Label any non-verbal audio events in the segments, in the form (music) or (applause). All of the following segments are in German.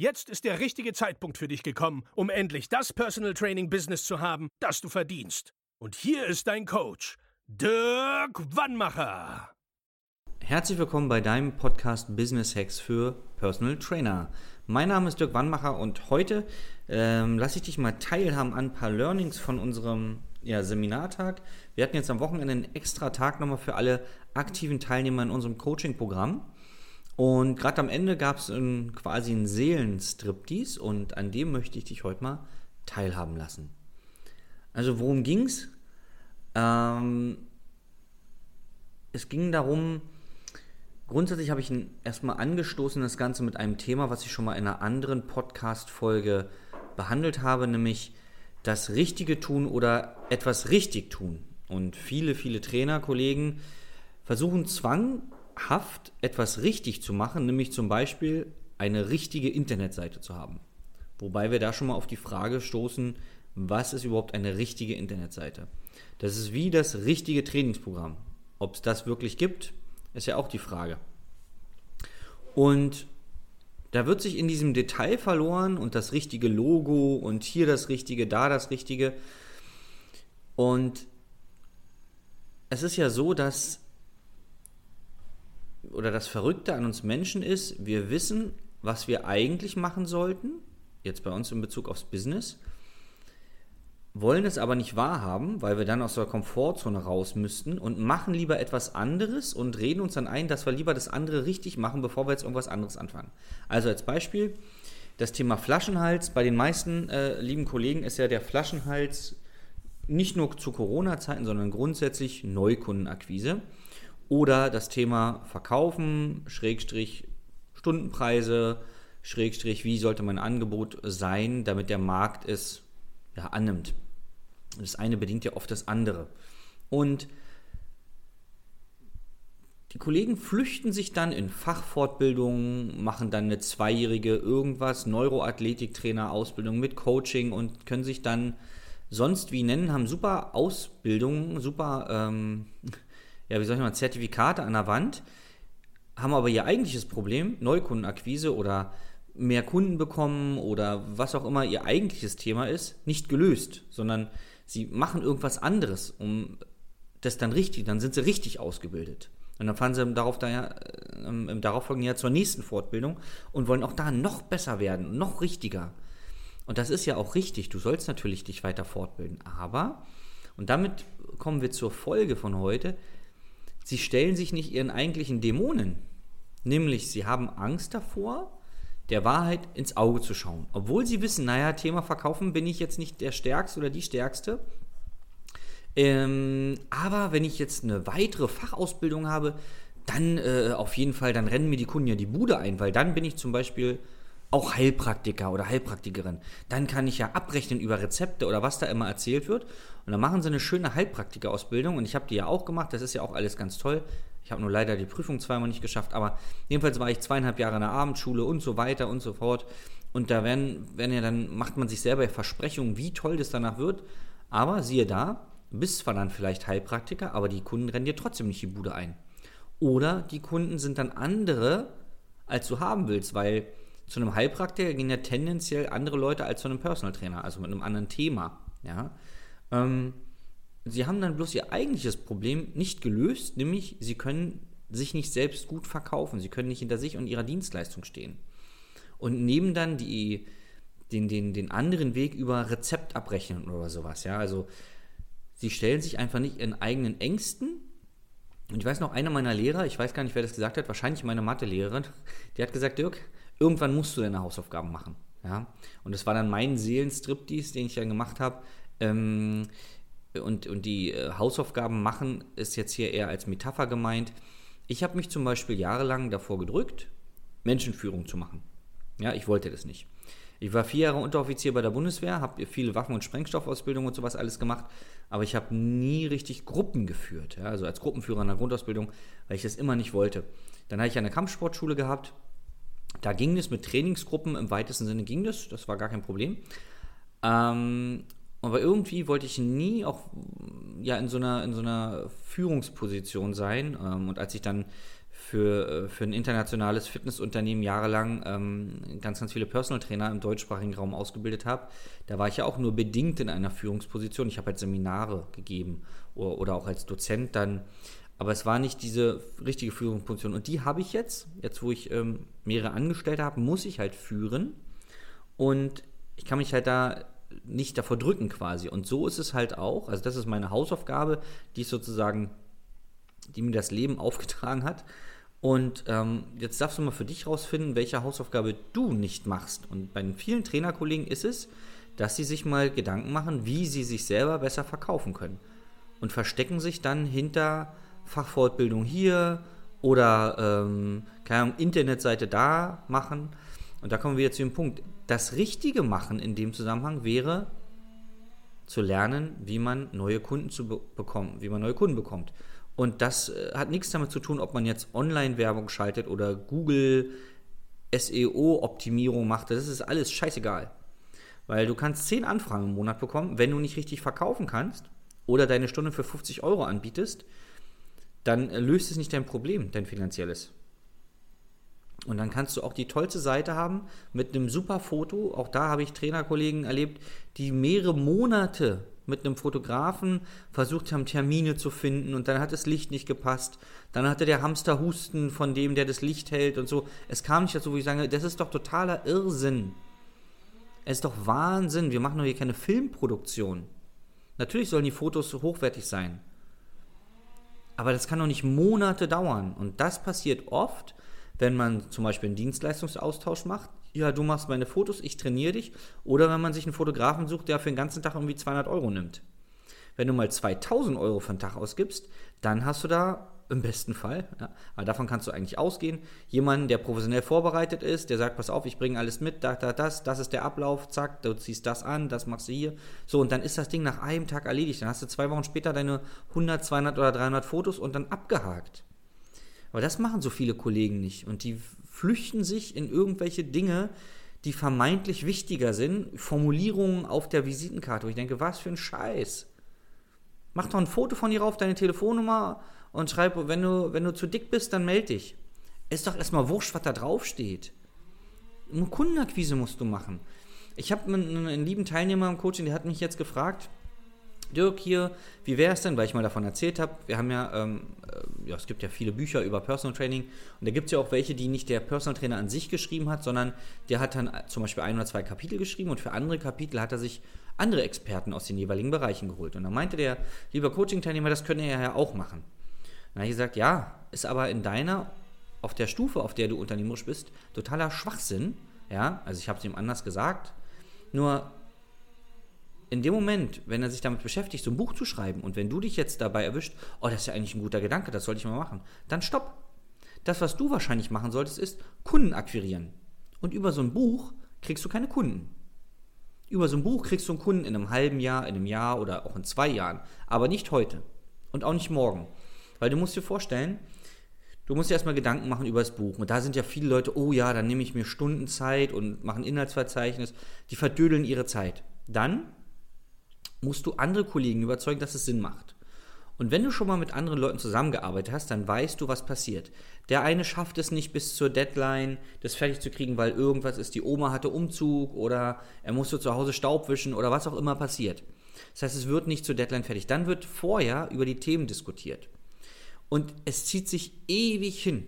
Jetzt ist der richtige Zeitpunkt für dich gekommen, um endlich das Personal Training Business zu haben, das du verdienst. Und hier ist dein Coach, Dirk Wannmacher. Herzlich willkommen bei deinem Podcast Business Hacks für Personal Trainer. Mein Name ist Dirk Wannmacher und heute ähm, lasse ich dich mal teilhaben an ein paar Learnings von unserem ja, Seminartag. Wir hatten jetzt am Wochenende einen extra Tag nochmal für alle aktiven Teilnehmer in unserem Coaching-Programm. Und gerade am Ende gab es quasi einen Seelenstriptease und an dem möchte ich dich heute mal teilhaben lassen. Also worum ging's? Ähm, es ging darum, grundsätzlich habe ich erstmal angestoßen, das Ganze mit einem Thema, was ich schon mal in einer anderen Podcast-Folge behandelt habe, nämlich das Richtige tun oder etwas richtig tun. Und viele, viele Trainerkollegen versuchen Zwang Haft etwas richtig zu machen, nämlich zum Beispiel eine richtige Internetseite zu haben. Wobei wir da schon mal auf die Frage stoßen, was ist überhaupt eine richtige Internetseite? Das ist wie das richtige Trainingsprogramm. Ob es das wirklich gibt, ist ja auch die Frage. Und da wird sich in diesem Detail verloren und das richtige Logo und hier das Richtige, da das Richtige. Und es ist ja so, dass oder das Verrückte an uns Menschen ist, wir wissen, was wir eigentlich machen sollten, jetzt bei uns in Bezug aufs Business, wollen es aber nicht wahrhaben, weil wir dann aus der Komfortzone raus müssten und machen lieber etwas anderes und reden uns dann ein, dass wir lieber das andere richtig machen, bevor wir jetzt irgendwas anderes anfangen. Also als Beispiel, das Thema Flaschenhals. Bei den meisten äh, lieben Kollegen ist ja der Flaschenhals nicht nur zu Corona-Zeiten, sondern grundsätzlich Neukundenakquise. Oder das Thema Verkaufen, Schrägstrich Stundenpreise, Schrägstrich, wie sollte mein Angebot sein, damit der Markt es ja, annimmt. Das eine bedingt ja oft das andere. Und die Kollegen flüchten sich dann in Fachfortbildungen, machen dann eine zweijährige irgendwas, Neuroathletiktrainer-Ausbildung mit Coaching und können sich dann sonst wie nennen, haben super Ausbildungen, super ähm, ja, wie soll ich mal, Zertifikate an der Wand, haben aber ihr eigentliches Problem, Neukundenakquise oder mehr Kunden bekommen oder was auch immer ihr eigentliches Thema ist, nicht gelöst, sondern sie machen irgendwas anderes, um das dann richtig, dann sind sie richtig ausgebildet. Und dann fahren sie darauf daher, ähm, im darauffolgenden Jahr zur nächsten Fortbildung und wollen auch da noch besser werden, noch richtiger. Und das ist ja auch richtig, du sollst natürlich dich weiter fortbilden. Aber, und damit kommen wir zur Folge von heute, sie stellen sich nicht ihren eigentlichen Dämonen. Nämlich, sie haben Angst davor, der Wahrheit ins Auge zu schauen. Obwohl sie wissen, naja, Thema Verkaufen bin ich jetzt nicht der Stärkste oder die Stärkste. Ähm, aber wenn ich jetzt eine weitere Fachausbildung habe, dann äh, auf jeden Fall, dann rennen mir die Kunden ja die Bude ein, weil dann bin ich zum Beispiel auch Heilpraktiker oder Heilpraktikerin. Dann kann ich ja abrechnen über Rezepte oder was da immer erzählt wird. Und dann machen sie eine schöne Heilpraktikerausbildung. Und ich habe die ja auch gemacht. Das ist ja auch alles ganz toll. Ich habe nur leider die Prüfung zweimal nicht geschafft. Aber jedenfalls war ich zweieinhalb Jahre in der Abendschule und so weiter und so fort. Und da werden, werden ja dann, macht man sich selber Versprechungen, wie toll das danach wird. Aber siehe da, bist zwar dann vielleicht Heilpraktiker, aber die Kunden rennen dir trotzdem nicht die Bude ein. Oder die Kunden sind dann andere, als du haben willst, weil zu einem Heilpraktiker gehen ja tendenziell andere Leute als zu einem Personal Trainer, also mit einem anderen Thema. Ja? Ähm, sie haben dann bloß ihr eigentliches Problem nicht gelöst, nämlich sie können sich nicht selbst gut verkaufen, sie können nicht hinter sich und ihrer Dienstleistung stehen. Und nehmen dann die, den, den, den anderen Weg über Rezept abrechnen oder sowas. Ja? Also sie stellen sich einfach nicht ihren eigenen Ängsten. Und ich weiß noch, einer meiner Lehrer, ich weiß gar nicht, wer das gesagt hat, wahrscheinlich meine Mathelehrerin, die hat gesagt, Dirk, irgendwann musst du deine Hausaufgaben machen. Ja? Und das war dann mein Seelenstriptease, den ich dann gemacht habe. Ähm, und, und die äh, Hausaufgaben machen ist jetzt hier eher als Metapher gemeint. Ich habe mich zum Beispiel jahrelang davor gedrückt, Menschenführung zu machen. Ja, ich wollte das nicht. Ich war vier Jahre Unteroffizier bei der Bundeswehr, habe viele Waffen- und Sprengstoffausbildung und sowas alles gemacht, aber ich habe nie richtig Gruppen geführt, ja, also als Gruppenführer in der Grundausbildung, weil ich das immer nicht wollte. Dann habe ich eine Kampfsportschule gehabt, da ging es mit Trainingsgruppen, im weitesten Sinne ging das, das war gar kein Problem. Ähm, aber irgendwie wollte ich nie auch ja, in, so einer, in so einer Führungsposition sein. Ähm, und als ich dann für, äh, für ein internationales Fitnessunternehmen jahrelang ähm, ganz, ganz viele Personal Trainer im deutschsprachigen Raum ausgebildet habe, da war ich ja auch nur bedingt in einer Führungsposition. Ich habe halt Seminare gegeben oder, oder auch als Dozent dann. Aber es war nicht diese richtige Führungsposition. Und die habe ich jetzt, jetzt wo ich ähm, mehrere Angestellte habe, muss ich halt führen. Und ich kann mich halt da nicht davor drücken quasi. Und so ist es halt auch. Also das ist meine Hausaufgabe, die sozusagen, die mir das Leben (laughs) aufgetragen hat. Und ähm, jetzt darfst du mal für dich rausfinden, welche Hausaufgabe du nicht machst. Und bei den vielen Trainerkollegen ist es, dass sie sich mal Gedanken machen, wie sie sich selber besser verkaufen können. Und verstecken sich dann hinter Fachfortbildung hier oder ähm, keine Ahnung, Internetseite da machen. Und da kommen wir wieder zu dem Punkt. Das Richtige machen in dem Zusammenhang wäre zu lernen, wie man neue Kunden zu be bekommen, wie man neue Kunden bekommt. Und das äh, hat nichts damit zu tun, ob man jetzt Online-Werbung schaltet oder Google SEO-Optimierung macht. Das ist alles scheißegal. Weil du kannst 10 Anfragen im Monat bekommen, wenn du nicht richtig verkaufen kannst oder deine Stunde für 50 Euro anbietest, dann äh, löst es nicht dein Problem, dein finanzielles. Und dann kannst du auch die tollste Seite haben mit einem super Foto. Auch da habe ich Trainerkollegen erlebt, die mehrere Monate mit einem Fotografen versucht haben, Termine zu finden und dann hat das Licht nicht gepasst. Dann hatte der Hamster Husten von dem, der das Licht hält und so. Es kam nicht dazu, wo ich sage, das ist doch totaler Irrsinn. Es ist doch Wahnsinn. Wir machen doch hier keine Filmproduktion. Natürlich sollen die Fotos hochwertig sein. Aber das kann doch nicht Monate dauern. Und das passiert oft, wenn man zum Beispiel einen Dienstleistungsaustausch macht. Ja, du machst meine Fotos, ich trainiere dich. Oder wenn man sich einen Fotografen sucht, der für den ganzen Tag irgendwie 200 Euro nimmt. Wenn du mal 2000 Euro für einen Tag ausgibst, dann hast du da im besten Fall, ja, aber davon kannst du eigentlich ausgehen, jemanden, der professionell vorbereitet ist, der sagt, pass auf, ich bringe alles mit, da, da, das, das ist der Ablauf, zack, du ziehst das an, das machst du hier. So, und dann ist das Ding nach einem Tag erledigt. Dann hast du zwei Wochen später deine 100, 200 oder 300 Fotos und dann abgehakt. Aber das machen so viele Kollegen nicht. Und die flüchten sich in irgendwelche Dinge, die vermeintlich wichtiger sind. Formulierungen auf der Visitenkarte, wo ich denke, was für ein Scheiß. Mach doch ein Foto von dir auf deine Telefonnummer und schreib, wenn du, wenn du zu dick bist, dann melde dich. Ist doch erstmal wurscht, was da drauf steht. Eine Kundenakquise musst du machen. Ich habe einen, einen lieben Teilnehmer im Coaching, der hat mich jetzt gefragt, Dirk hier, wie wäre es denn, weil ich mal davon erzählt habe, wir haben ja, ähm, äh, ja, es gibt ja viele Bücher über Personal Training und da gibt es ja auch welche, die nicht der Personal Trainer an sich geschrieben hat, sondern der hat dann zum Beispiel ein oder zwei Kapitel geschrieben und für andere Kapitel hat er sich andere Experten aus den jeweiligen Bereichen geholt. Und dann meinte der liebe Coaching-Teilnehmer, das könne er ja auch machen. Dann habe ich gesagt, ja, ist aber in deiner, auf der Stufe, auf der du unternehmerisch bist, totaler Schwachsinn. Ja, also ich habe es ihm anders gesagt. Nur in dem Moment, wenn er sich damit beschäftigt, so ein Buch zu schreiben und wenn du dich jetzt dabei erwischt, oh, das ist ja eigentlich ein guter Gedanke, das sollte ich mal machen, dann stopp. Das, was du wahrscheinlich machen solltest, ist Kunden akquirieren. Und über so ein Buch kriegst du keine Kunden. Über so ein Buch kriegst du einen Kunden in einem halben Jahr, in einem Jahr oder auch in zwei Jahren. Aber nicht heute. Und auch nicht morgen. Weil du musst dir vorstellen, du musst dir erstmal Gedanken machen über das Buch. Und da sind ja viele Leute, oh ja, dann nehme ich mir Stunden Zeit und mache ein Inhaltsverzeichnis. Die verdödeln ihre Zeit. Dann musst du andere Kollegen überzeugen, dass es Sinn macht. Und wenn du schon mal mit anderen Leuten zusammengearbeitet hast, dann weißt du, was passiert. Der eine schafft es nicht bis zur Deadline, das fertig zu kriegen, weil irgendwas ist, die Oma hatte Umzug oder er musste zu Hause Staub wischen oder was auch immer passiert. Das heißt, es wird nicht zur Deadline fertig. Dann wird vorher über die Themen diskutiert. Und es zieht sich ewig hin.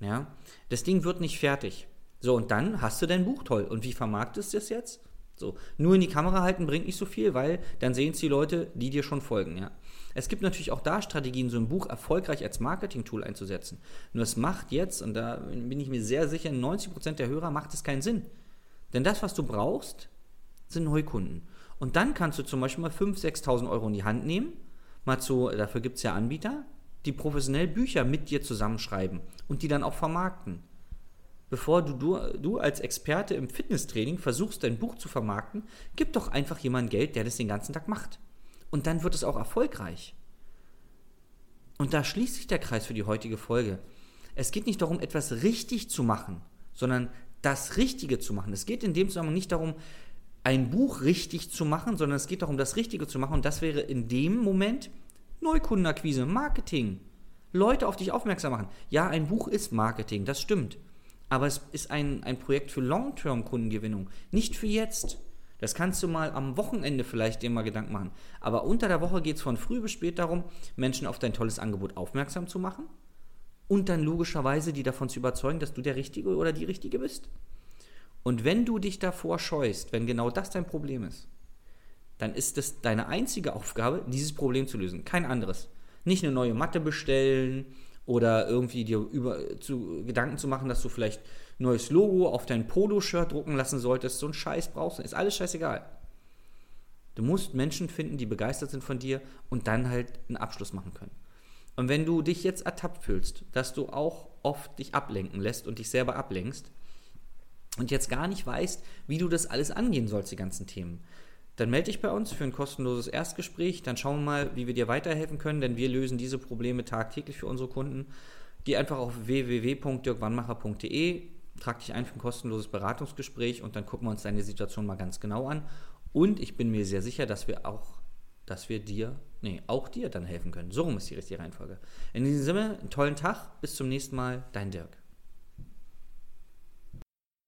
Ja? Das Ding wird nicht fertig. So, und dann hast du dein Buch toll. Und wie vermarktest du es jetzt? So, nur in die Kamera halten bringt nicht so viel, weil dann sehen es die Leute, die dir schon folgen, ja. Es gibt natürlich auch da Strategien, so ein Buch erfolgreich als Marketing-Tool einzusetzen. Nur es macht jetzt, und da bin ich mir sehr sicher, 90% der Hörer macht es keinen Sinn. Denn das, was du brauchst, sind Neukunden. Und dann kannst du zum Beispiel mal 5.000, 6.000 Euro in die Hand nehmen, mal zu, dafür gibt es ja Anbieter, die professionell Bücher mit dir zusammenschreiben und die dann auch vermarkten. Bevor du, du, du als Experte im Fitnesstraining versuchst, dein Buch zu vermarkten, gib doch einfach jemandem Geld, der das den ganzen Tag macht. Und dann wird es auch erfolgreich. Und da schließt sich der Kreis für die heutige Folge. Es geht nicht darum, etwas richtig zu machen, sondern das Richtige zu machen. Es geht in dem Zusammenhang nicht darum, ein Buch richtig zu machen, sondern es geht darum, das Richtige zu machen. Und das wäre in dem Moment Neukundenakquise, Marketing. Leute auf dich aufmerksam machen. Ja, ein Buch ist Marketing, das stimmt. Aber es ist ein, ein Projekt für Long-Term-Kundengewinnung, nicht für jetzt. Das kannst du mal am Wochenende vielleicht dir mal Gedanken machen. Aber unter der Woche geht es von früh bis spät darum, Menschen auf dein tolles Angebot aufmerksam zu machen und dann logischerweise die davon zu überzeugen, dass du der Richtige oder die Richtige bist. Und wenn du dich davor scheust, wenn genau das dein Problem ist, dann ist es deine einzige Aufgabe, dieses Problem zu lösen. Kein anderes. Nicht eine neue Matte bestellen oder irgendwie dir über, zu, Gedanken zu machen, dass du vielleicht neues Logo auf dein Polo-Shirt drucken lassen solltest. So ein Scheiß brauchst du. Ist alles scheißegal. Du musst Menschen finden, die begeistert sind von dir und dann halt einen Abschluss machen können. Und wenn du dich jetzt ertappt fühlst, dass du auch oft dich ablenken lässt und dich selber ablenkst und jetzt gar nicht weißt, wie du das alles angehen sollst, die ganzen Themen, dann melde dich bei uns für ein kostenloses Erstgespräch. Dann schauen wir mal, wie wir dir weiterhelfen können, denn wir lösen diese Probleme tagtäglich für unsere Kunden. Geh einfach auf www.dirkwannmacher.de, trag dich ein für ein kostenloses Beratungsgespräch und dann gucken wir uns deine Situation mal ganz genau an. Und ich bin mir sehr sicher, dass wir auch, dass wir dir, nee, auch dir dann helfen können. So rum ist die richtige Reihenfolge. In diesem Sinne, einen tollen Tag, bis zum nächsten Mal, dein Dirk.